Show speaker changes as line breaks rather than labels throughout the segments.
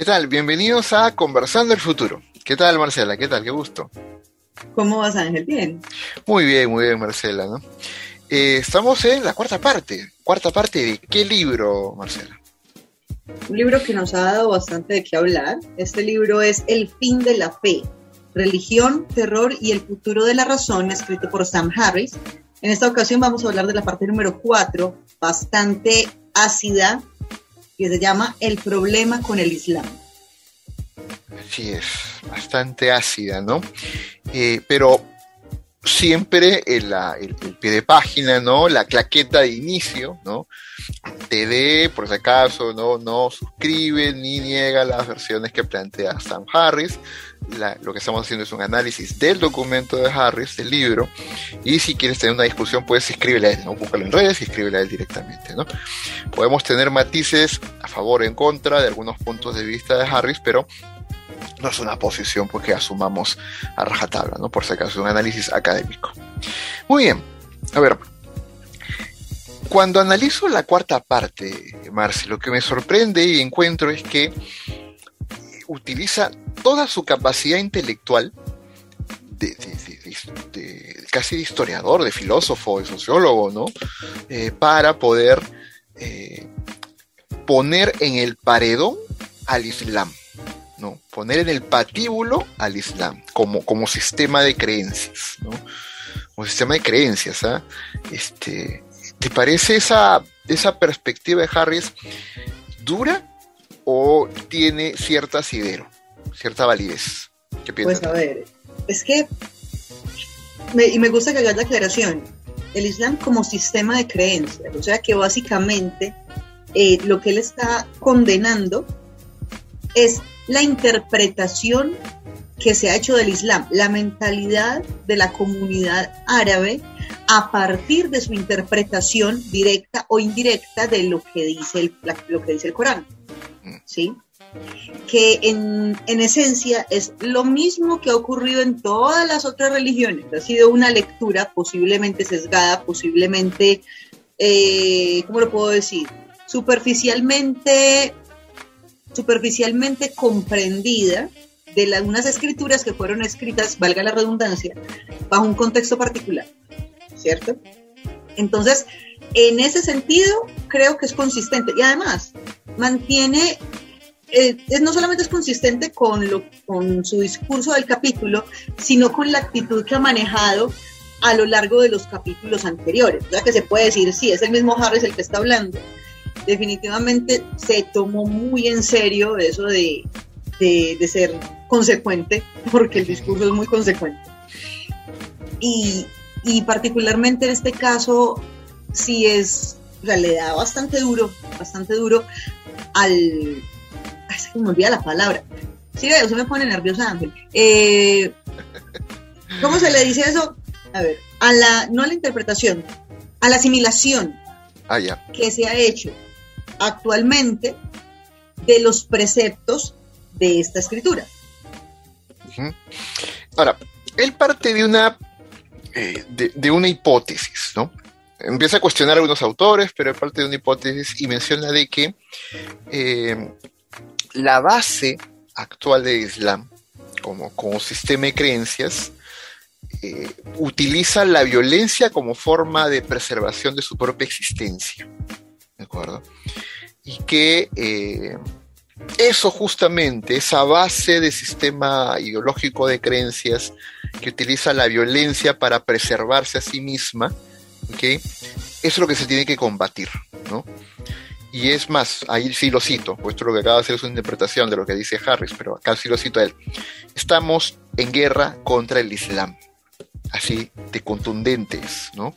¿Qué tal? Bienvenidos a Conversando el Futuro. ¿Qué tal, Marcela? ¿Qué tal? Qué gusto.
¿Cómo vas, Ángel? Bien.
Muy bien, muy bien, Marcela. ¿no? Eh, estamos en la cuarta parte. ¿Cuarta parte de qué libro, Marcela?
Un libro que nos ha dado bastante de qué hablar. Este libro es El fin de la fe, religión, terror y el futuro de la razón, escrito por Sam Harris. En esta ocasión vamos a hablar de la parte número 4, bastante ácida, que se llama El problema con el Islam.
Así es, bastante ácida, ¿no? Eh, pero siempre el, pie de página, ¿no? La claqueta de inicio, ¿no? Te dé, por si acaso, ¿no? No suscribe ni niega las versiones que plantea Sam Harris. Lo que estamos haciendo es un análisis del documento de Harris, del libro. Y si quieres tener una discusión, puedes escribirle a él, ¿no? Búscalo en redes y escríbele a él directamente, ¿no? Podemos tener matices a favor o en contra de algunos puntos de vista de Harris, pero no es una posición porque asumamos a rajatabla, ¿no? Por si acaso, es un análisis académico. Muy bien, a ver. Cuando analizo la cuarta parte, Marci, lo que me sorprende y encuentro es que utiliza toda su capacidad intelectual casi de historiador, de filósofo, de sociólogo, ¿no? Eh, para poder eh, poner en el paredón al Islam. ¿no? Poner en el patíbulo al Islam como, como sistema de creencias, ¿no? Como sistema de creencias, ¿ah? Este, ¿Te parece esa, esa perspectiva de Harris dura o tiene cierta asidero, cierta validez?
¿Qué piensas? Pues a ver, es que, y me gusta que hagas la aclaración, el Islam como sistema de creencias, o sea que básicamente eh, lo que él está condenando es la interpretación que se ha hecho del Islam, la mentalidad de la comunidad árabe a partir de su interpretación directa o indirecta de lo que dice el, lo que dice el Corán. ¿Sí? que en, esencia es lo mismo que ha ocurrido en todas las otras religiones. Ha sido una lectura posiblemente sesgada, posiblemente, eh, ¿cómo lo puedo decir? Superficialmente superficialmente comprendida de las, unas escrituras que fueron escritas, valga la redundancia, bajo un contexto particular, ¿cierto? Entonces, en ese sentido, creo que es consistente y además mantiene, eh, no solamente es consistente con, lo, con su discurso del capítulo, sino con la actitud que ha manejado a lo largo de los capítulos anteriores. O sea que se puede decir, sí, es el mismo Harris el que está hablando, definitivamente se tomó muy en serio eso de, ser consecuente, porque el discurso es muy consecuente. Y, particularmente en este caso, sí es, o sea, le da bastante duro, bastante duro al... Ay, se me olvida la palabra. Sí, se me pone nerviosa Ángel. Eh, ¿Cómo se le dice eso? A ver, a la, no a la interpretación, a la asimilación
ah,
que se ha hecho actualmente de los preceptos de esta escritura.
Ahora, él parte de una, eh, de, una hipótesis, ¿no? Empieza a cuestionar a algunos autores, pero él parte de una hipótesis y menciona de que eh, la base actual del Islam, como, como sistema de creencias, eh, utiliza la violencia como forma de preservación de su propia existencia. ¿De acuerdo? y que eh, eso justamente, esa base de sistema ideológico de creencias que utiliza la violencia para preservarse a sí misma, eso es lo que se tiene que combatir, ¿no? Y es más, ahí sí lo cito, puesto lo que acaba de hacer es una interpretación de lo que dice Harris, pero acá sí lo cito a él. Estamos en guerra contra el Islam, así de contundentes, ¿no?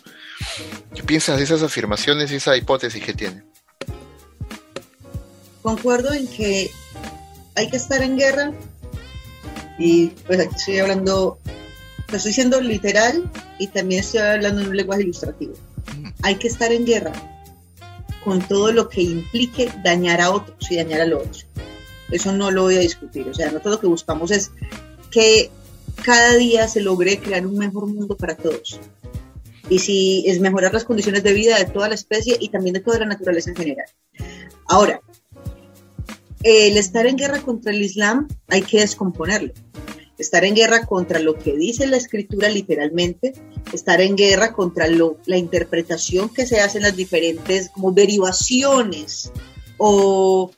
¿Qué piensas de esas afirmaciones y esa hipótesis que tiene?
concuerdo en que hay que estar en guerra y pues aquí estoy hablando, estoy siendo literal y también estoy hablando en un lenguaje ilustrativo. Hay que estar en guerra con todo lo que implique dañar a otros y dañar a los otros. Eso no lo voy a discutir. O sea, nosotros lo que buscamos es que cada día se logre crear un mejor mundo para todos. Y si es mejorar las condiciones de vida de toda la especie y también de toda la naturaleza en general. Ahora, el estar en guerra contra el Islam hay que descomponerlo. Estar en guerra contra lo que dice la escritura literalmente, estar en guerra contra lo, la interpretación que se hace en las diferentes como derivaciones o,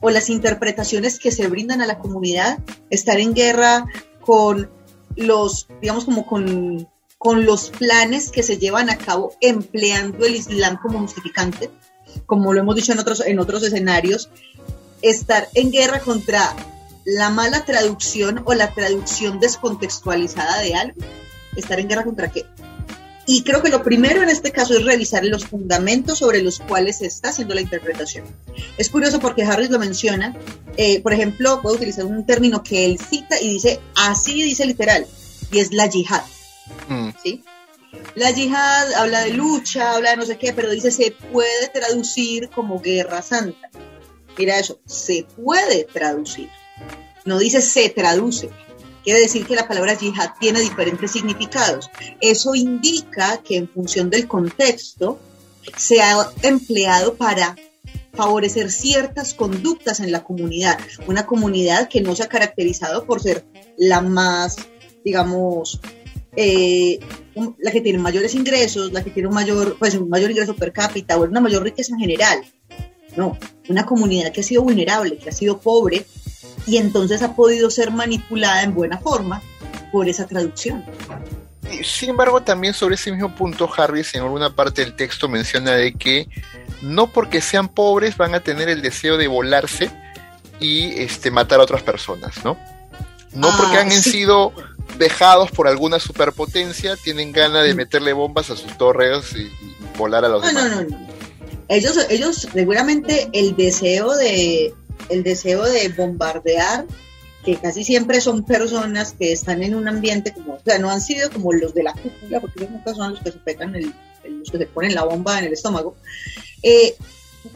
o las interpretaciones que se brindan a la comunidad, estar en guerra con los, digamos, como con, con los planes que se llevan a cabo empleando el Islam como justificante, como lo hemos dicho en otros, en otros escenarios, estar en guerra contra la mala traducción o la traducción descontextualizada de algo, estar en guerra contra qué. Y creo que lo primero en este caso es revisar los fundamentos sobre los cuales se está haciendo la interpretación. Es curioso porque Harris lo menciona. Eh, por ejemplo, puedo utilizar un término que él cita y dice, así dice literal, y es la yihad. Mm. ¿sí? La yihad habla de lucha, habla de no sé qué, pero dice se puede traducir como guerra santa. Mira eso, se puede traducir. No dice se traduce. Quiere decir que la palabra yihad tiene diferentes significados. Eso indica que en función del contexto se ha empleado para favorecer ciertas conductas en la comunidad. Una comunidad que no se ha caracterizado por ser la más, digamos, eh, la que tiene mayores ingresos, la que tiene un mayor, pues, un mayor ingreso per cápita o una mayor riqueza en general. No, una comunidad que ha sido vulnerable, que ha sido pobre y entonces ha podido ser manipulada en buena forma por esa traducción.
Sin embargo, también sobre ese mismo punto, Harris en alguna parte del texto menciona de que no porque sean pobres van a tener el deseo de volarse y este, matar a otras personas, ¿no? No porque ah, han sido dejados por alguna superpotencia, tienen ganas de mm. meterle bombas a sus torres y, volar a los demás. No, no, no.
Ellos, ellos seguramente el deseo de el deseo de bombardear, que casi siempre son personas que están en un ambiente como, o sea, no han sido como los de la cúpula, porque nunca son los que se pegan el, los que se ponen la bomba en el estómago. Eh,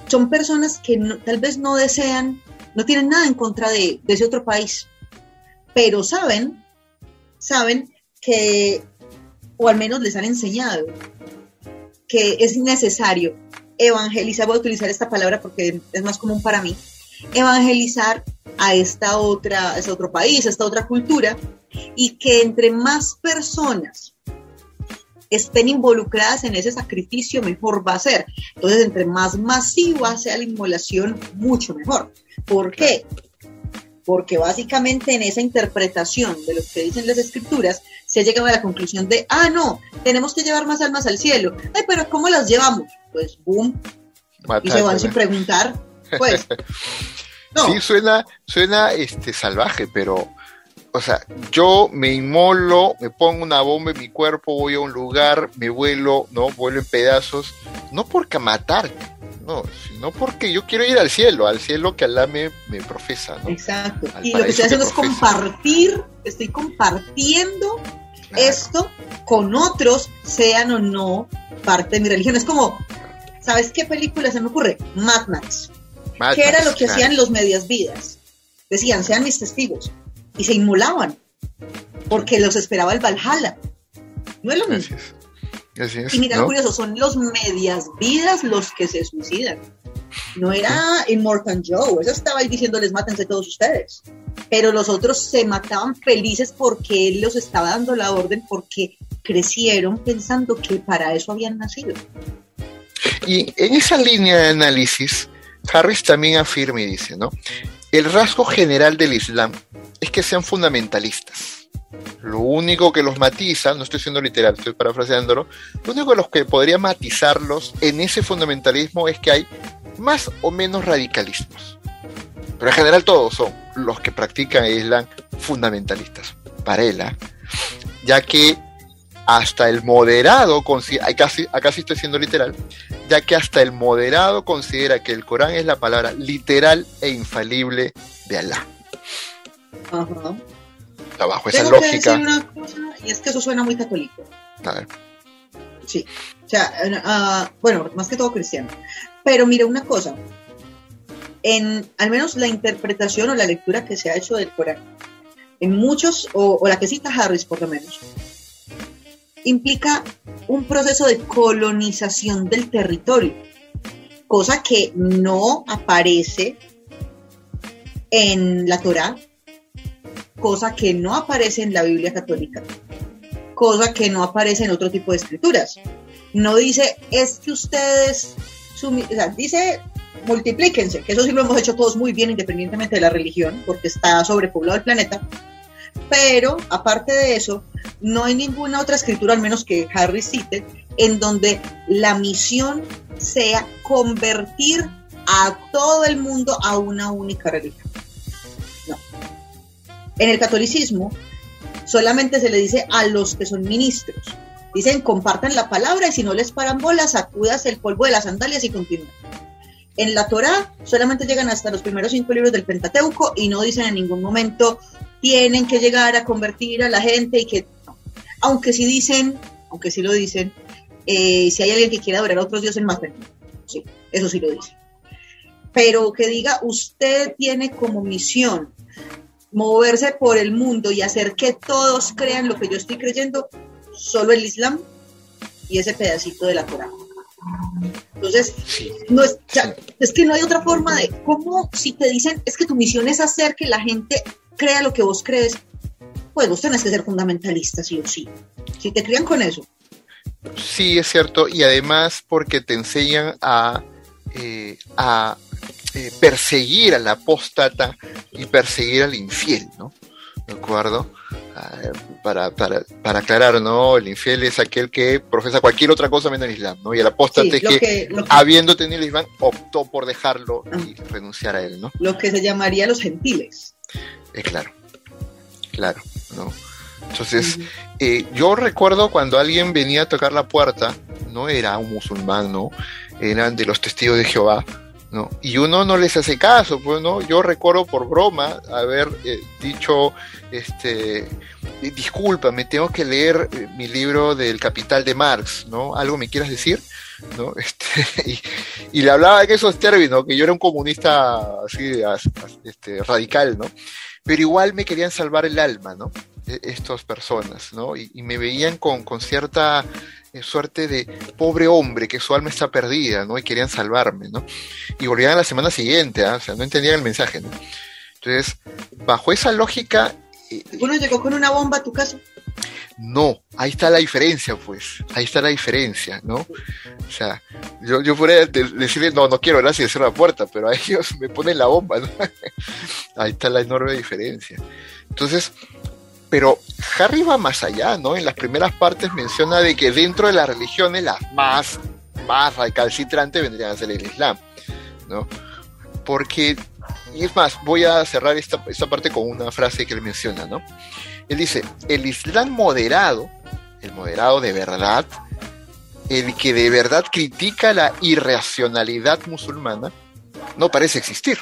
son personas que tal vez no desean, no tienen nada en contra de, de ese otro país, pero saben saben que, o al menos les han enseñado, que es necesario evangelizar, voy a utilizar esta palabra porque es más común para mí, evangelizar a esta otra, a este otro país, a esta otra cultura, y que entre más personas estén involucradas en ese sacrificio, mejor va a ser. Entonces, entre más masiva sea la inmolación, mucho mejor. ¿Por qué? porque básicamente en esa interpretación de lo que dicen las escrituras se ha llegado a la conclusión de, ah, no, tenemos que llevar más almas al cielo. Ay, pero ¿cómo las llevamos? Pues, boom, y se van sin preguntar, pues.
Sí, suena, suena este, salvaje, pero, o sea, yo me inmolo, me pongo una bomba en mi cuerpo, voy a un lugar, me vuelo, ¿no? Vuelo en pedazos, no porque matar, no, sino porque yo quiero ir al cielo, al cielo que Alá me, profesa, ¿no?
Exacto. y lo que estoy haciendo es compartir, estoy compartiendo esto con otros, sean o no parte de mi religión. Es como, ¿sabes qué película se me ocurre? Mad Max. ¿Qué era lo que hacían los medias vidas? Decían, sean mis testigos. Y se inmolaban, porque los esperaba el Valhalla. No es lo mismo y mira, curioso, son los medias vidas los que se suicidan. No era Immortal Joe, eso estaba ahí diciéndoles mátense todos ustedes. Pero los otros se mataban felices porque él los estaba dando la orden, porque crecieron pensando que para eso habían nacido.
Y en esa línea de análisis, Harris también afirma y dice, ¿no? El rasgo general del Islam es que sean fundamentalistas lo único que los matiza, no estoy siendo literal, estoy parafraseándolo, lo único que los que podría matizarlos en ese fundamentalismo es que hay más o menos radicalismos. Pero en general todos son los que practican el Islam fundamentalistas. Para él, ¿ah? ya que hasta el moderado, sí, acá sí estoy siendo literal, ya que hasta el moderado considera que el Corán es la palabra literal e infalible de Alá. Ajá bajo esa lógica.
una cosa, y es que eso suena muy católico. A ver. Sí, o sea, uh, bueno, más que todo cristiano. Pero mire una cosa, en al menos la interpretación o la lectura que se ha hecho del Corán, en muchos, o, o la que cita Harris por lo menos, implica un proceso de colonización del territorio, cosa que no aparece en la Torá, cosa que no aparece en la Biblia católica, cosa que no aparece en otro tipo de escrituras. No dice, es que ustedes, dice multiplíquense, que eso sí lo hemos hecho todos muy bien independientemente de la religión, porque está sobrepoblado el planeta. Pero aparte de eso, no hay ninguna otra escritura, al menos que Harry cite, en donde la misión sea convertir a todo el mundo a una única religión. No. En el catolicismo solamente se le dice a los que son ministros. Dicen, compartan la palabra y si no les paran bolas, sacudas el polvo de las sandalias y continúan. En la Torá solamente llegan hasta los primeros cinco libros del Pentateuco y no dicen en ningún momento tienen que llegar a convertir a la gente y que, aunque sí dicen, aunque sí lo dicen, eh, si hay alguien que quiera adorar a otros dioses más, sí, eso sí lo dice. Pero que diga, usted tiene como misión moverse por el mundo y hacer que todos crean lo que yo estoy creyendo, solo el Islam y ese pedacito de la Torah. Entonces, no es, es que no hay otra forma de cómo si te dicen es que tu misión es hacer que la gente crea lo que vos crees, pues vos tenés que ser fundamentalista, sí o sí. Si te crían con eso.
Sí, es cierto, y además porque te enseñan a, eh, a eh, perseguir al apóstata y perseguir al infiel, ¿no? ¿De acuerdo? para, para, para, aclarar, ¿no? El infiel es aquel que profesa cualquier otra cosa menos el Islam, ¿no? Y el apóstata es que, habiendo tenido el Islam, optó por dejarlo y ah. renunciar a él, ¿no?
Lo que se llamaría los gentiles.
Es claro, claro, ¿no? Entonces, eh, yo recuerdo cuando alguien venía a tocar la puerta, no era un musulmán, ¿no? Eran de los testigos de Jehová, ¿no? Y uno no les hace caso, pues, ¿no? Yo recuerdo por broma haber eh, dicho, este, disculpa, me tengo que leer eh, mi libro del Capital de Marx, ¿no? ¿Algo me quieras decir? ¿no? Este, y, le hablaba en esos términos, que yo era un comunista así, este, radical, ¿no? Pero igual me querían salvar el alma, ¿no? E, estas personas, ¿no? Y, me veían con, con cierta eh, suerte de pobre hombre que su alma está perdida, ¿no? Y querían salvarme, ¿no? Y volvían a la semana siguiente, ¿ah? o sea, no entendían el mensaje, ¿no? Entonces, bajo esa lógica...
Eh, ¿Uno llegó con una bomba a tu casa?
No, ahí está la diferencia, pues, ahí está la diferencia, ¿no? O sea, yo, yo podría decirle, no, no quiero, gracias, cierro la puerta, pero a ellos me ponen la bomba, ¿no? ahí está la enorme diferencia. Entonces, pero Harry va más allá, ¿no? En las primeras partes menciona de que dentro de las religiones las más, más recalcitrantes vendrían a ser el Islam, ¿no? Porque, y es más, voy a cerrar esta, esta parte con una frase que él menciona, ¿no? Él dice, el Islam moderado, el moderado de verdad, el que de verdad critica la irracionalidad musulmana, no parece existir.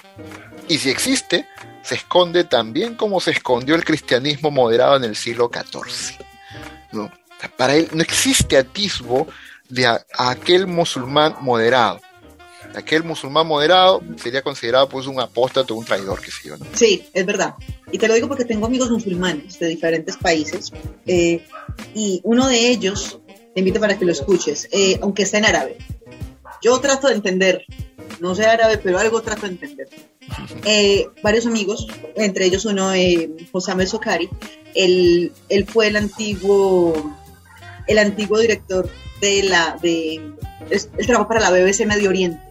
Y si existe, se esconde también como se escondió el cristianismo moderado en el siglo XIV. ¿no? Para él no existe atisbo de aquel musulmán moderado. Aquel musulmán moderado sería considerado pues un apóstata o un traidor, qué sé yo. ¿no?
Sí, es verdad. Y te lo digo porque tengo amigos musulmanes de diferentes países eh, y uno de ellos, te invito para que lo escuches, eh, aunque está en árabe. Yo trato de entender, no sé árabe, pero algo trato de entender. Eh, varios amigos, entre ellos uno, Josame Sokari, él, él, fue el antiguo, el antiguo director de la, de, el trabajo para la BBC Medio Oriente.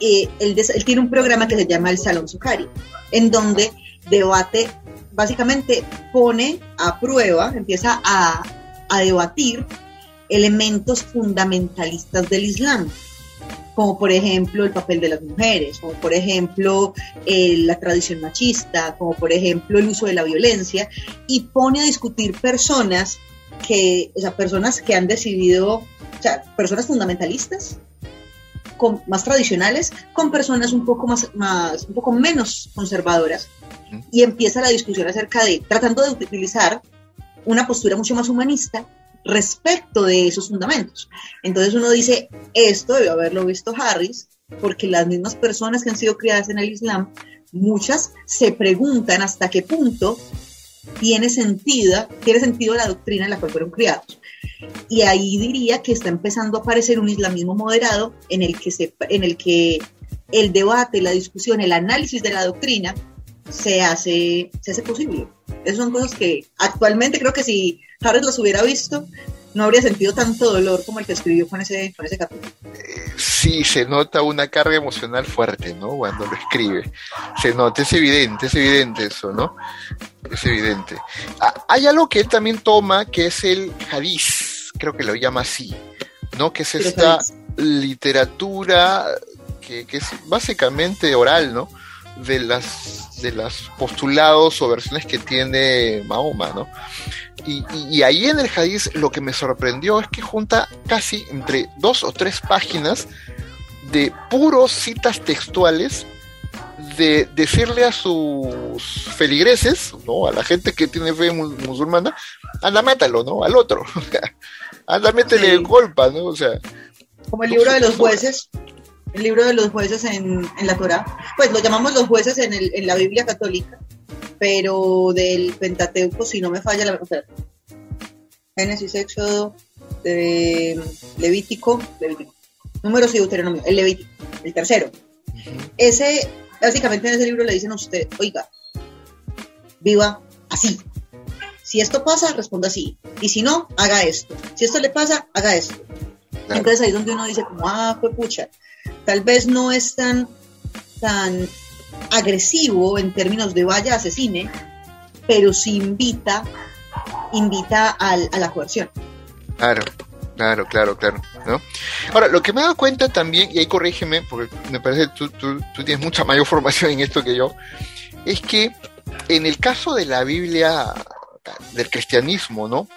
Eh, él, tiene un programa que se llama El Salón Sokari, en donde debate, básicamente pone a prueba, empieza a, a debatir elementos fundamentalistas del Islam como por ejemplo el papel de las mujeres, como por ejemplo eh, la tradición machista, como por ejemplo el uso de la violencia, y pone a discutir personas que, o personas que han decidido, o sea, personas fundamentalistas, con, más tradicionales, con personas un poco más, más, un poco menos conservadoras, y empieza la discusión acerca de, tratando de utilizar una postura mucho más humanista respecto de esos fundamentos. Entonces uno dice, esto debe haberlo visto Harris, porque las mismas personas que han sido criadas en el Islam, muchas se preguntan hasta qué punto tiene sentido, tiene sentido la doctrina en la cual fueron criados. Y ahí diría que está empezando a aparecer un islamismo moderado en el que, se, en el que el debate, la discusión, el análisis de la doctrina se hace, se hace posible. Esas son cosas que actualmente creo que si Harris las hubiera visto, no habría sentido tanto dolor como el que escribió con ese, con ese capítulo.
Eh, sí, se nota una carga emocional fuerte, ¿no? Cuando lo escribe. Se nota, es evidente, es evidente eso, ¿no? Es evidente. Ah, hay algo que él también toma, que es el hadiz, creo que lo llama así, ¿no? Que es esta literatura que, que es básicamente oral, ¿no? De las de los postulados o versiones que tiene Mahoma, ¿no? Y, ahí en el Hadith lo que me sorprendió es que junta casi entre dos o tres páginas de puros citas textuales de decirle a sus feligreses, ¿no? A la gente que tiene fe musulmana, anda, mátalo, ¿no? Al otro. anda, métele sí. golpa, ¿no? O sea.
Como el libro de los jueces, el libro de los jueces en, la Torah. Pues lo llamamos los jueces en, el, en la Biblia católica, pero del Pentateuco, si no me falla la verdad. Génesis, Éxodo, de Levítico, Levítico. Números y Deuteronomio, el Levítico, el tercero. Ese, básicamente en ese libro le dicen a usted, oiga, viva así. Si esto pasa, responda así. Y si no, haga esto. Si esto le pasa, haga esto. Entonces ahí es donde uno dice como, ah, fue pucha tal vez no es tan, tan agresivo en términos de vaya asesine, pero sí invita, invita a la coerción.
Claro, claro, claro, claro. ¿no? Ahora, lo que me he dado cuenta también, y ahí corrígeme, porque me parece que tú, tú tienes mucha mayor formación en esto que yo, es que en el caso de la Biblia del cristianismo, ¿no?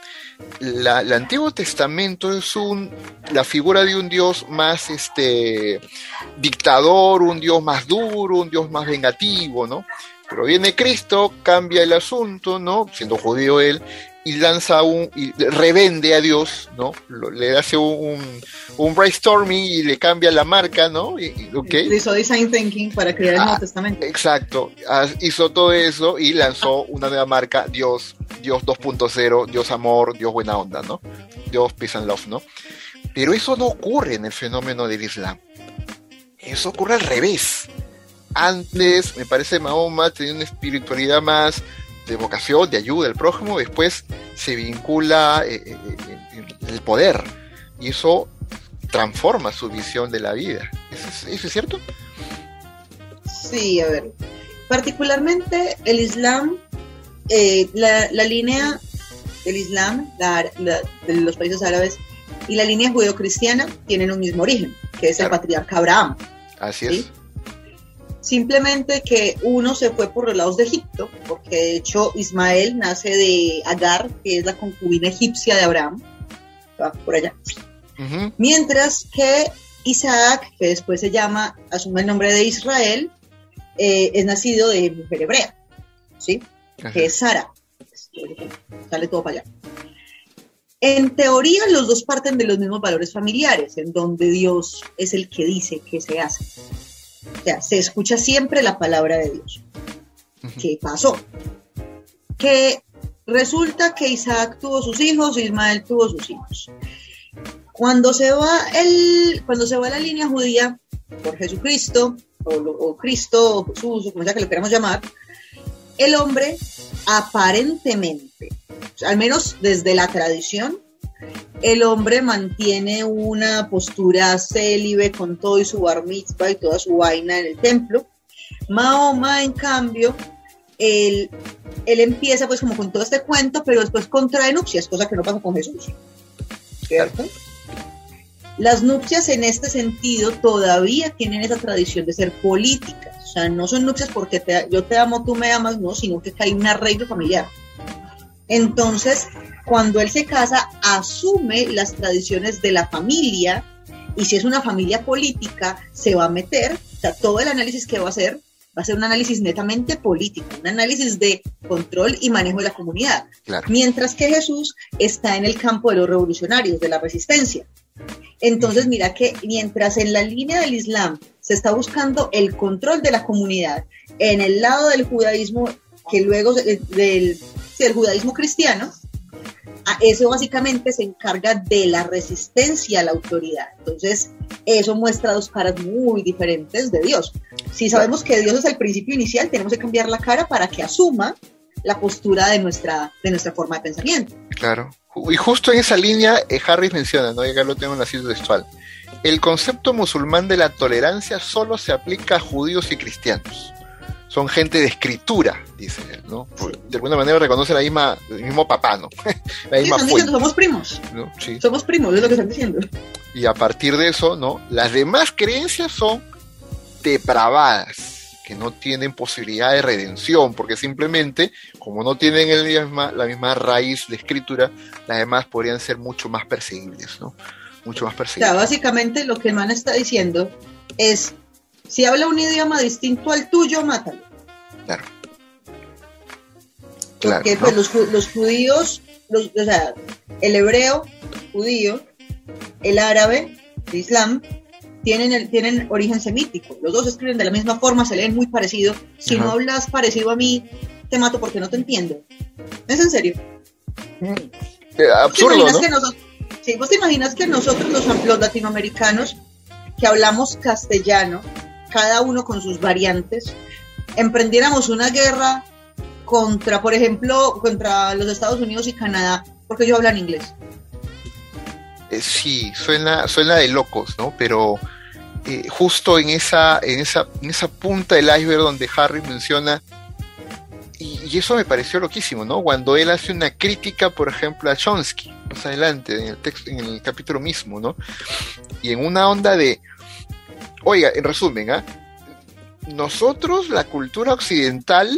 la, el Antiguo Testamento es un, la figura de un Dios más este, dictador, un Dios más duro, un Dios más vengativo, ¿no? Pero viene Cristo, cambia el asunto, ¿no? Siendo judío él, y lanza un, y revende a Dios, ¿no? Le hace un, un, brainstorming y le cambia la marca, ¿no? Y,
okay. Hizo design thinking para crear el Nuevo ah, Testamento.
Exacto, ah, hizo todo eso y lanzó una nueva marca, Dios, Dios 2.0, Dios amor, Dios buena onda, ¿no? Dios peace and love, ¿no? Pero eso no ocurre en el fenómeno del Islam. Eso ocurre al revés. Antes, me parece, Mahoma tenía una espiritualidad más de vocación, de ayuda al prójimo, después se vincula eh, eh, eh, el poder y eso transforma su visión de la vida. ¿Eso es, cierto?
Sí, a ver. Particularmente el Islam, la, línea del Islam de los países árabes y la línea judeo-cristiana tienen un mismo origen, que es el patriarca Abraham.
Así es.
Simplemente que uno se fue por los lados de Egipto, porque de hecho Ismael nace de Agar, que es la concubina egipcia de Abraham, por allá. Mientras que Isaac, que después se llama, asume el nombre de Israel, eh, es nacido de mujer hebrea, ¿sí? Que es Sara. Sale todo para allá. En teoría, los dos parten de los mismos valores familiares, en donde Dios es el que dice que se hace. O sea, se escucha siempre la palabra de Dios. ¿Qué pasó? Que resulta que Isaac tuvo sus hijos, Ismael tuvo sus hijos. Cuando se va el, cuando se va la línea judía por Jesucristo, o, Cristo, o Jesús, o como sea que lo queramos llamar, el hombre aparentemente, al menos desde la tradición, el hombre mantiene una postura célibe con todo y su bar mitzvah y toda su vaina en el templo. Mahoma, en cambio, él, él empieza pues como con todo este cuento, pero después contrae nupcias, cosa que no pasa con Jesús. ¿Cierto? Las nupcias en este sentido todavía tienen esa tradición de ser políticas. O sea, no son nupcias porque yo te amo, tú me amas, no, sino que hay un arreglo familiar. Entonces, cuando él se casa, asume las tradiciones de la familia y si es una familia política, se va a meter, o sea, todo el análisis que va a hacer va a ser un análisis netamente político, un análisis de control y manejo de la comunidad. Mientras que Jesús está en el campo de los revolucionarios, de la resistencia. Entonces, mira que mientras en la línea del Islam se está buscando el control de la comunidad, en el lado del judaísmo, que luego del, del judaísmo cristiano, eso básicamente se encarga de la resistencia a la autoridad. Entonces, eso muestra dos caras muy diferentes de Dios. Si sabemos que Dios es el principio inicial, tenemos que cambiar la cara para que asuma la postura de nuestra, de nuestra forma de pensamiento.
Claro. Y justo en esa línea, eh, Harris menciona, ¿no? Lo tengo en la cita textual. El concepto musulmán de la tolerancia solo se aplica a judíos y cristianos son gente de escritura, dice él, ¿no? de alguna manera reconoce la misma, el mismo papá, ¿no?
la misma sí, diciendo, somos primos. Somos primos, es lo que están diciendo.
Y a partir de eso, ¿no? Las demás creencias son depravadas, que no tienen posibilidad de redención, porque simplemente, como no tienen el misma, la misma raíz de escritura, las demás podrían ser mucho más perseguibles, ¿no? Mucho más perseguibles.
O sea, básicamente lo que el man está diciendo es si habla un idioma distinto al tuyo, mátalo.
Claro.
Porque pues, los, judíos, los, o sea, el hebreo judío, el árabe, el islam, tienen, el, tienen origen semítico. Los dos escriben de la misma forma, se leen muy parecido. Si no hablas parecido a mí, te mato porque no te entiendo. ¿Es en serio?
Mm. Eh, absurdo, ¿no?
Nosotros, sí, ¿Vos te imaginas que nosotros, los latinoamericanos, que hablamos castellano, cada uno con sus variantes, emprendiéramos una guerra contra, por ejemplo, contra los Estados Unidos y Canadá, porque ellos hablan inglés.
Eh, sí, suena, suena de locos, ¿no? Pero eh, justo en esa, en, esa, en esa punta del iceberg donde Harry menciona, y, eso me pareció loquísimo, ¿no? Cuando él hace una crítica, por ejemplo, a Chomsky, más adelante, en el, texto, en el capítulo mismo, ¿no? Y en una onda de, Oiga, en resumen, ¿ah? nosotros, la cultura occidental,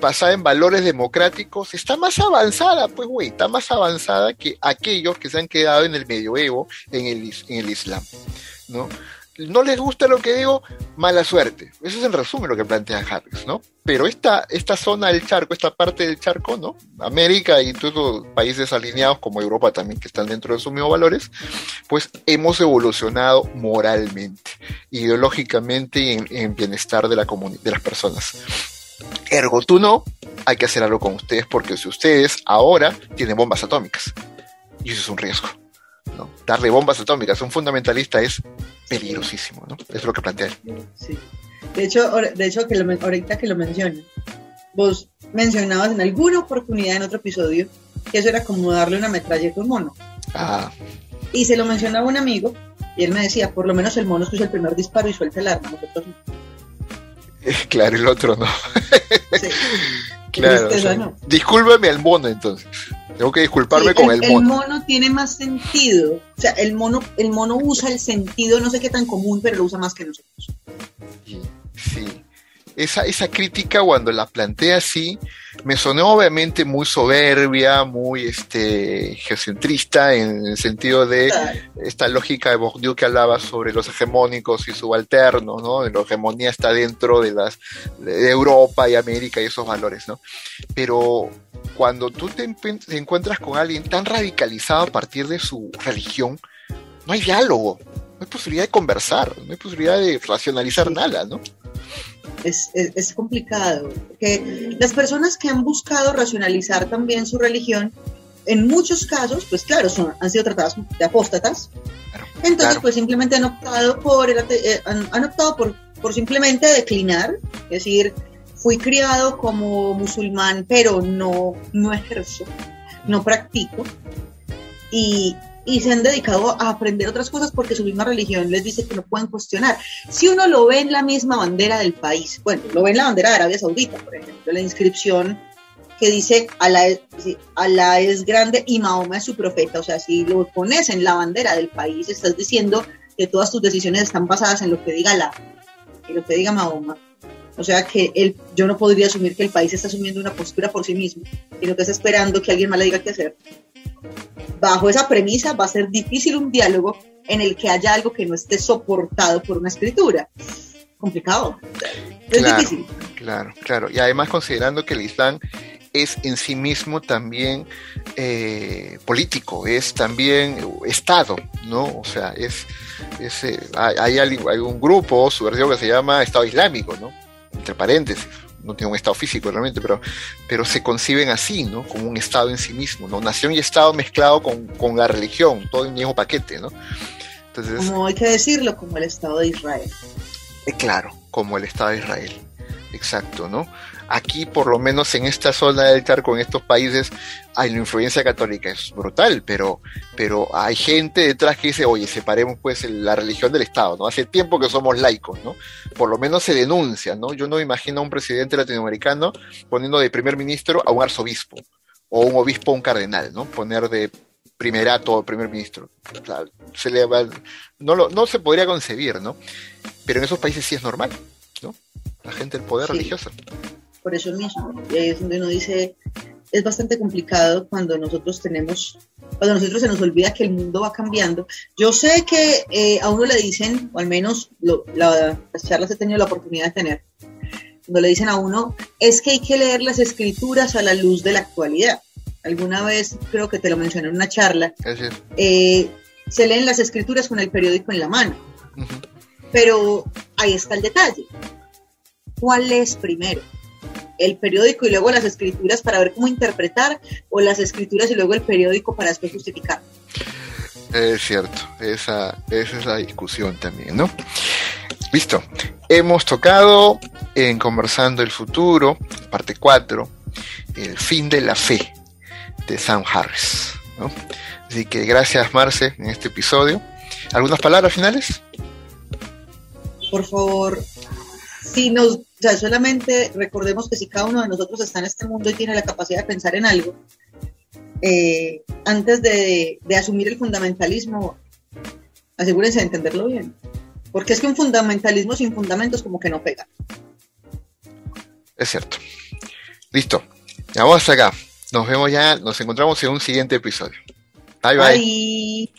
basada en valores democráticos, está más avanzada, pues, güey, está más avanzada que aquellos que se han quedado en el medioevo, en el, en el Islam, ¿no? No les gusta lo que digo, mala suerte. Eso es en resumen lo que plantea Harris, ¿no? Pero esta, esta zona del charco, esta parte del charco, ¿no? América y todos los países alineados como Europa también, que están dentro de sus mismos valores, pues hemos evolucionado moralmente, ideológicamente y en, bienestar de, la de las personas. Ergo, tú no, hay que hacer algo con ustedes porque si ustedes ahora tienen bombas atómicas, y eso es un riesgo. Darle bombas atómicas a un fundamentalista es peligrosísimo, ¿no? Es lo que plantea.
Sí. De hecho, de hecho que ahorita que lo mencionas, vos mencionabas en alguna oportunidad en otro episodio que eso era como darle una metralleta a un mono.
Ah.
Y se lo mencionaba un amigo y él me decía, por lo menos el mono escucha el primer disparo y suelta el arma, nosotros
Claro, el otro no. Sí. claro. Discúlpame al mono entonces. Tengo que disculparme con el, mono.
El mono tiene más sentido. O sea, el mono, el mono usa el sentido, no sé qué tan común, pero lo usa más que nosotros.
Sí. Esa, esa crítica cuando la plantea así, me sonó obviamente muy soberbia, muy este, geocentrista, en el sentido de esta lógica de Bourdieu que hablaba sobre los hegemónicos y subalternos, ¿no? La hegemonía está dentro de las de Europa y América y esos valores, ¿no? Pero cuando tú te, te encuentras con alguien tan radicalizado a partir de su religión, no hay diálogo, no hay posibilidad de conversar, no hay posibilidad de racionalizar nada, ¿no?
Es, es, complicado. Porque las personas que han buscado racionalizar también su religión, en muchos casos, pues claro, son, han sido tratadas de apóstatas. Entonces, pues simplemente han optado por, eh, han, optado por, por simplemente declinar, es decir, fui criado como musulmán, pero no, no ejerzo, no practico. Y, y se han dedicado a aprender otras cosas porque su misma religión les dice que no pueden cuestionar. Si uno lo ve en la misma bandera del país, bueno, lo ve en la bandera de Arabia Saudita, por ejemplo, la inscripción que dice Alá, Alá es grande y Mahoma es su profeta, o sea, si lo pones en la bandera del país, estás diciendo que todas tus decisiones están basadas en lo que diga Alá y lo que diga Mahoma. O sea que él, yo no podría asumir que el país está asumiendo una postura por sí mismo, sino que está esperando que alguien más le diga qué hacer bajo esa premisa va a ser difícil un diálogo en el que haya algo que no esté soportado por una escritura. Complicado. Es
claro,
difícil.
Claro, claro. Y además considerando que el Islam es en sí mismo también eh, político, es también Estado, ¿no? O sea, es, eh, hay, hay, un grupo subversivo que se llama Estado Islámico, ¿no? Entre paréntesis no tiene un Estado físico realmente, pero, pero se conciben así, ¿no? Como un Estado en sí mismo, ¿no? Nación y Estado mezclado con, con la religión, todo en el mismo paquete, ¿no?
Entonces, como hay que decirlo, como el Estado de Israel.
Eh, claro, como el Estado de Israel, exacto, ¿no? Aquí, por lo menos en esta zona del charco, en estos países, hay la influencia católica, es brutal, pero, pero hay gente detrás que dice, oye, separemos pues la religión del Estado, ¿no? Hace tiempo que somos laicos, ¿no? Por lo menos se denuncia, ¿no? Yo no imagino a un presidente latinoamericano poniendo de primer ministro a un arzobispo, o un obispo a un cardenal, ¿no? Poner de primerato o primer ministro. se le no, lo, no se podría concebir, ¿no? Pero en esos países sí es normal, ¿no? La gente del poder religioso
por eso mismo. Y ahí es donde uno dice, es bastante complicado cuando nosotros tenemos, cuando nosotros se nos olvida que el mundo va cambiando. Yo sé que eh, a uno le dicen, o al menos las charlas he tenido la oportunidad de tener, cuando le dicen a uno, es que hay que leer las escrituras a la luz de la actualidad. Alguna vez creo que te lo mencioné en una charla. Eh, se leen las escrituras con el periódico en la mano. Pero ahí está el detalle. ¿Cuál es primero? El periódico y luego las escrituras para ver cómo interpretar o las escrituras y luego el periódico para después justificar.
Es cierto, esa, esa es la discusión también, ¿no? Listo, hemos tocado en Conversando el Futuro, parte 4, el fin de la fe de Sam Harris, ¿no? Así que gracias Marce en este episodio. ¿Algunas palabras finales?
Por favor, si nos o sea, solamente recordemos que si cada uno de nosotros está en este mundo y tiene la capacidad de pensar en algo, eh, antes de, asumir el fundamentalismo, asegúrense de entenderlo bien. Porque es que un fundamentalismo sin fundamentos como que no pega.
Es cierto. Listo. Ya vamos acá. Nos vemos ya, nos encontramos en un siguiente episodio. bye. bye.